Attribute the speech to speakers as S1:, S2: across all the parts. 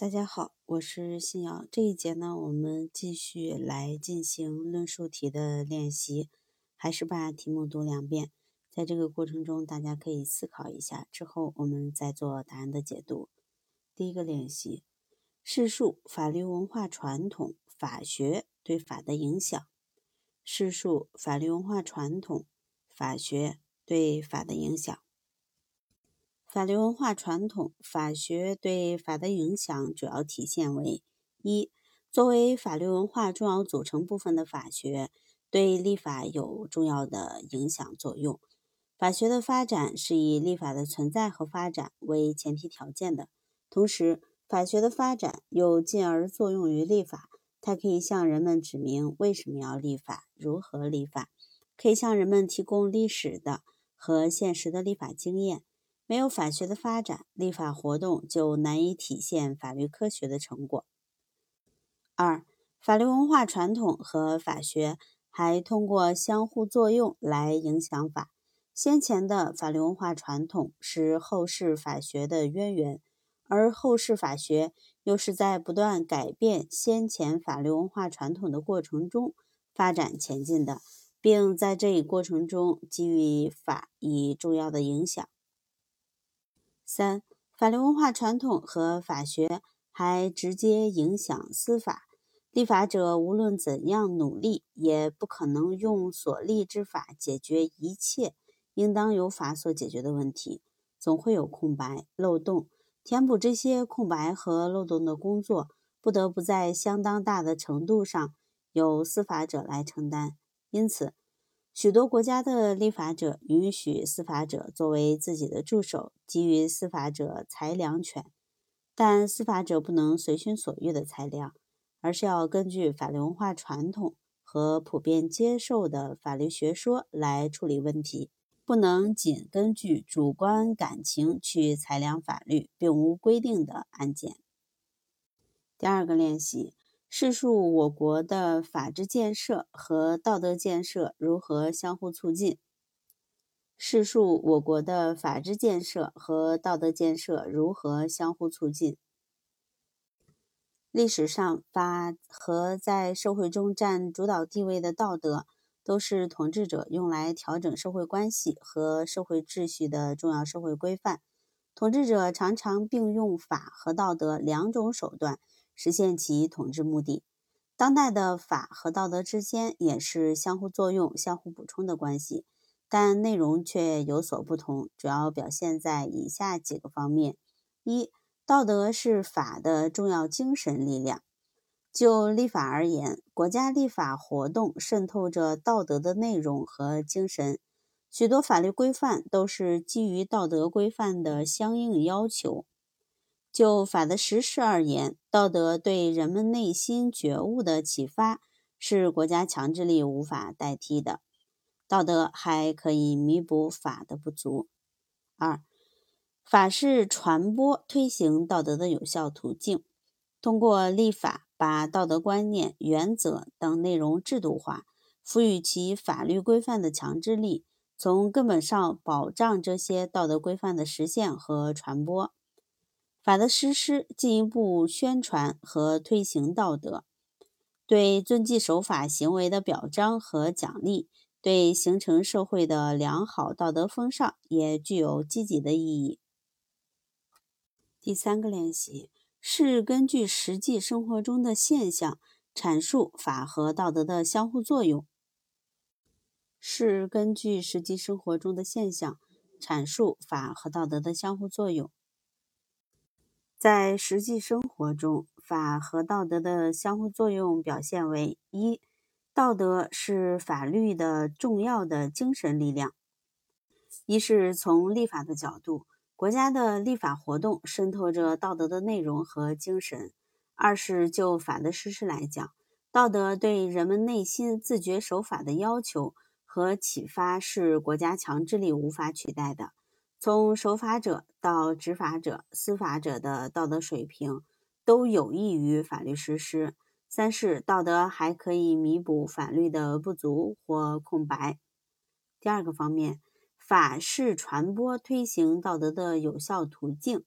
S1: 大家好，我是信瑶。这一节呢，我们继续来进行论述题的练习，还是把题目读两遍。在这个过程中，大家可以思考一下，之后我们再做答案的解读。第一个练习：试述法律文化传统、法学对法的影响。试述法律文化传统、法学对法的影响。法律文化传统、法学对法的影响主要体现为：一、作为法律文化重要组成部分的法学，对立法有重要的影响作用。法学的发展是以立法的存在和发展为前提条件的，同时，法学的发展又进而作用于立法。它可以向人们指明为什么要立法、如何立法，可以向人们提供历史的和现实的立法经验。没有法学的发展，立法活动就难以体现法律科学的成果。二、法律文化传统和法学还通过相互作用来影响法。先前的法律文化传统是后世法学的渊源，而后世法学又是在不断改变先前法律文化传统的过程中发展前进的，并在这一过程中给予法以重要的影响。三、法律文化传统和法学还直接影响司法。立法者无论怎样努力，也不可能用所立之法解决一切应当由法所解决的问题，总会有空白、漏洞。填补这些空白和漏洞的工作，不得不在相当大的程度上由司法者来承担。因此，许多国家的立法者允许司法者作为自己的助手，给予司法者裁量权，但司法者不能随心所欲的裁量，而是要根据法律文化传统和普遍接受的法律学说来处理问题，不能仅根据主观感情去裁量法律并无规定的案件。第二个练习。试述我国的法治建设和道德建设如何相互促进。试述我国的法治建设和道德建设如何相互促进。历史上，法和在社会中占主导地位的道德，都是统治者用来调整社会关系和社会秩序的重要社会规范。统治者常常并用法和道德两种手段。实现其统治目的。当代的法和道德之间也是相互作用、相互补充的关系，但内容却有所不同，主要表现在以下几个方面：一、道德是法的重要精神力量。就立法而言，国家立法活动渗透着道德的内容和精神，许多法律规范都是基于道德规范的相应要求。就法的实施而言，道德对人们内心觉悟的启发是国家强制力无法代替的。道德还可以弥补法的不足。二，法是传播推行道德的有效途径。通过立法，把道德观念、原则等内容制度化，赋予其法律规范的强制力，从根本上保障这些道德规范的实现和传播。法的实施进一步宣传和推行道德，对遵纪守法行为的表彰和奖励，对形成社会的良好道德风尚也具有积极的意义。第三个练习是根据实际生活中的现象阐述法和道德的相互作用。是根据实际生活中的现象阐述法和道德的相互作用。在实际生活中，法和道德的相互作用表现为：一、道德是法律的重要的精神力量。一是从立法的角度，国家的立法活动渗透着道德的内容和精神；二是就法的实施来讲，道德对人们内心自觉守法的要求和启发是国家强制力无法取代的。从守法者到执法者、司法者的道德水平都有益于法律实施。三是道德还可以弥补法律的不足或空白。第二个方面，法是传播推行道德的有效途径。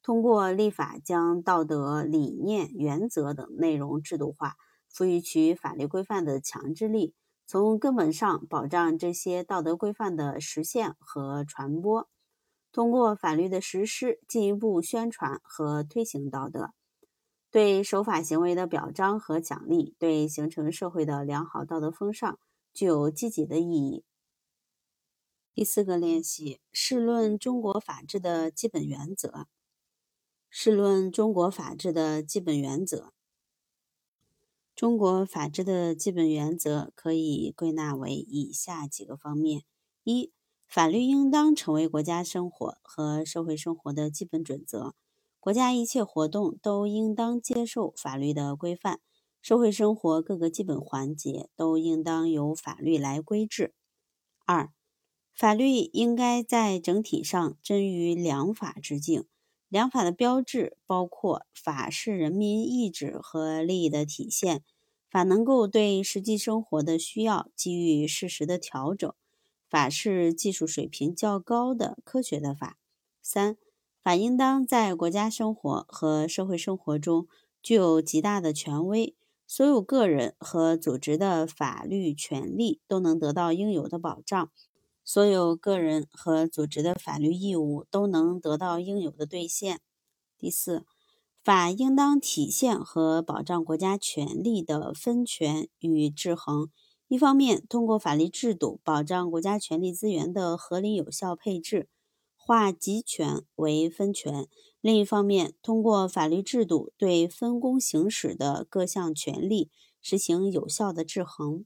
S1: 通过立法将道德理念、原则等内容制度化，赋予其法律规范的强制力，从根本上保障这些道德规范的实现和传播。通过法律的实施，进一步宣传和推行道德，对守法行为的表彰和奖励，对形成社会的良好道德风尚具有积极的意义。第四个练习：试论中国法治的基本原则。试论中国法治的基本原则。中国法治的基本原则可以归纳为以下几个方面：一、法律应当成为国家生活和社会生活的基本准则，国家一切活动都应当接受法律的规范，社会生活各个基本环节都应当由法律来规制。二、法律应该在整体上臻于良法之境，良法的标志包括法是人民意志和利益的体现，法能够对实际生活的需要给予适时的调整。法是技术水平较高的科学的法。三、法应当在国家生活和社会生活中具有极大的权威，所有个人和组织的法律权利都能得到应有的保障，所有个人和组织的法律义务都能得到应有的兑现。第四，法应当体现和保障国家权力的分权与制衡。一方面，通过法律制度保障国家权力资源的合理有效配置，化集权为分权；另一方面，通过法律制度对分工行使的各项权利实行有效的制衡。